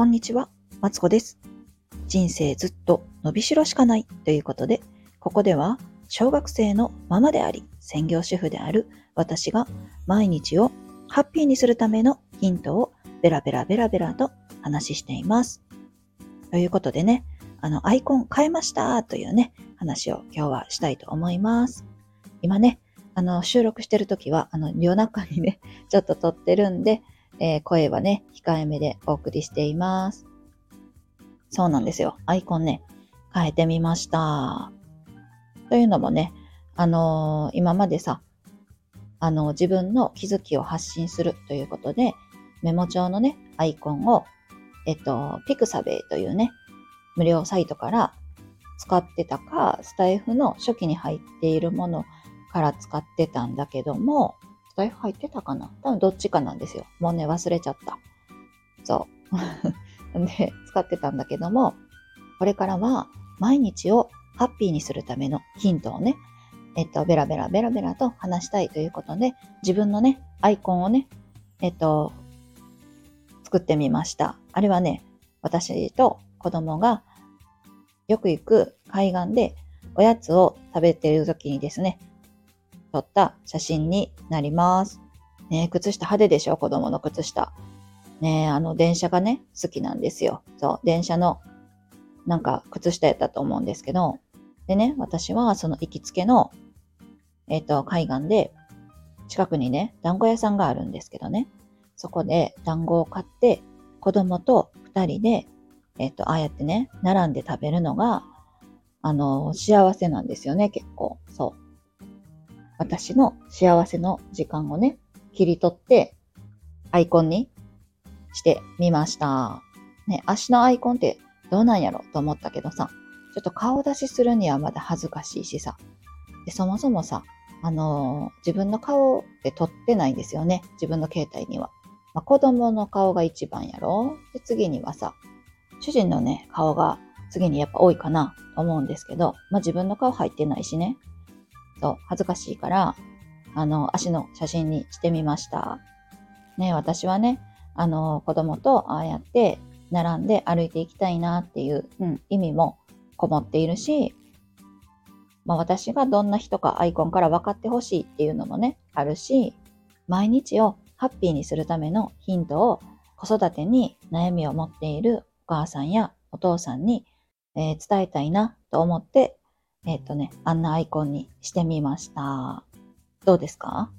こんにちは、マツコです。人生ずっと伸びしろしかないということで、ここでは小学生のママであり、専業主婦である私が毎日をハッピーにするためのヒントをベラベラベラベラと話しています。ということでね、あの、アイコン変えましたというね、話を今日はしたいと思います。今ね、あの、収録してるときは、あの、夜中にね、ちょっと撮ってるんで、えー、声はね、控えめでお送りしています。そうなんですよ。アイコンね、変えてみました。というのもね、あのー、今までさ、あの、自分の気づきを発信するということで、メモ帳のね、アイコンを、えっと、ピクサベイというね、無料サイトから使ってたか、スタイフの初期に入っているものから使ってたんだけども、タイフ入ってたかな？多分どっちかなんですよ。もうね、忘れちゃった。そう。で、使ってたんだけども、これからは毎日をハッピーにするためのヒントをね、えっと、ベラベラベラベラと話したいということで、自分のね、アイコンをね、えっと、作ってみました。あれはね、私と子供がよく行く海岸でおやつを食べている時にですね、撮った写真になります。ね靴下派手でしょ？子供の靴下。ねあの電車がね、好きなんですよ。そう、電車のなんか靴下やったと思うんですけど、でね、私はその行きつけの、えっ、ー、と、海岸で、近くにね、団子屋さんがあるんですけどね、そこで団子を買って、子供と二人で、えっ、ー、と、ああやってね、並んで食べるのが、あの、幸せなんですよね、結構。そう。私の幸せの時間をね、切り取ってアイコンにしてみました。ね、足のアイコンってどうなんやろと思ったけどさ、ちょっと顔出しするにはまだ恥ずかしいしさ。でそもそもさ、あのー、自分の顔って撮ってないんですよね。自分の携帯には。まあ、子供の顔が一番やろで、次にはさ、主人のね、顔が次にやっぱ多いかなと思うんですけど、まあ、自分の顔入ってないしね。そう、恥ずかしいから、あの、足の写真にしてみました。ね、私はね、あの、子供とああやって並んで歩いていきたいなっていう、うん、意味もこもっているし、まあ、私がどんな人かアイコンから分かってほしいっていうのもね、あるし、毎日をハッピーにするためのヒントを子育てに悩みを持っているお母さんやお父さんに、えー、伝えたいなと思ってえっ、ー、とね、あんなアイコンにしてみました。どうですか？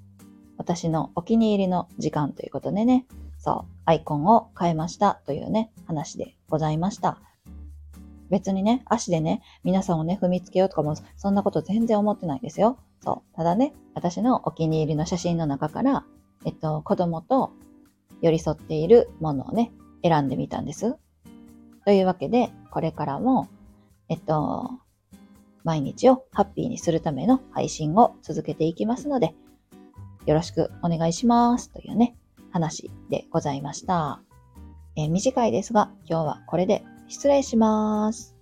私のお気に入りの時間ということでね、そう、アイコンを変えましたというね、話でございました。別にね、足でね、皆さんをね、踏みつけようとかも、そんなこと全然思ってないですよ。そう。ただね、私のお気に入りの写真の中から、えっと、子供と寄り添っているものをね、選んでみたんです。というわけで、これからも、えっと、毎日をハッピーにするための配信を続けていきますので、よろしくお願いしますというね、話でございました。え、短いですが、今日はこれで失礼します。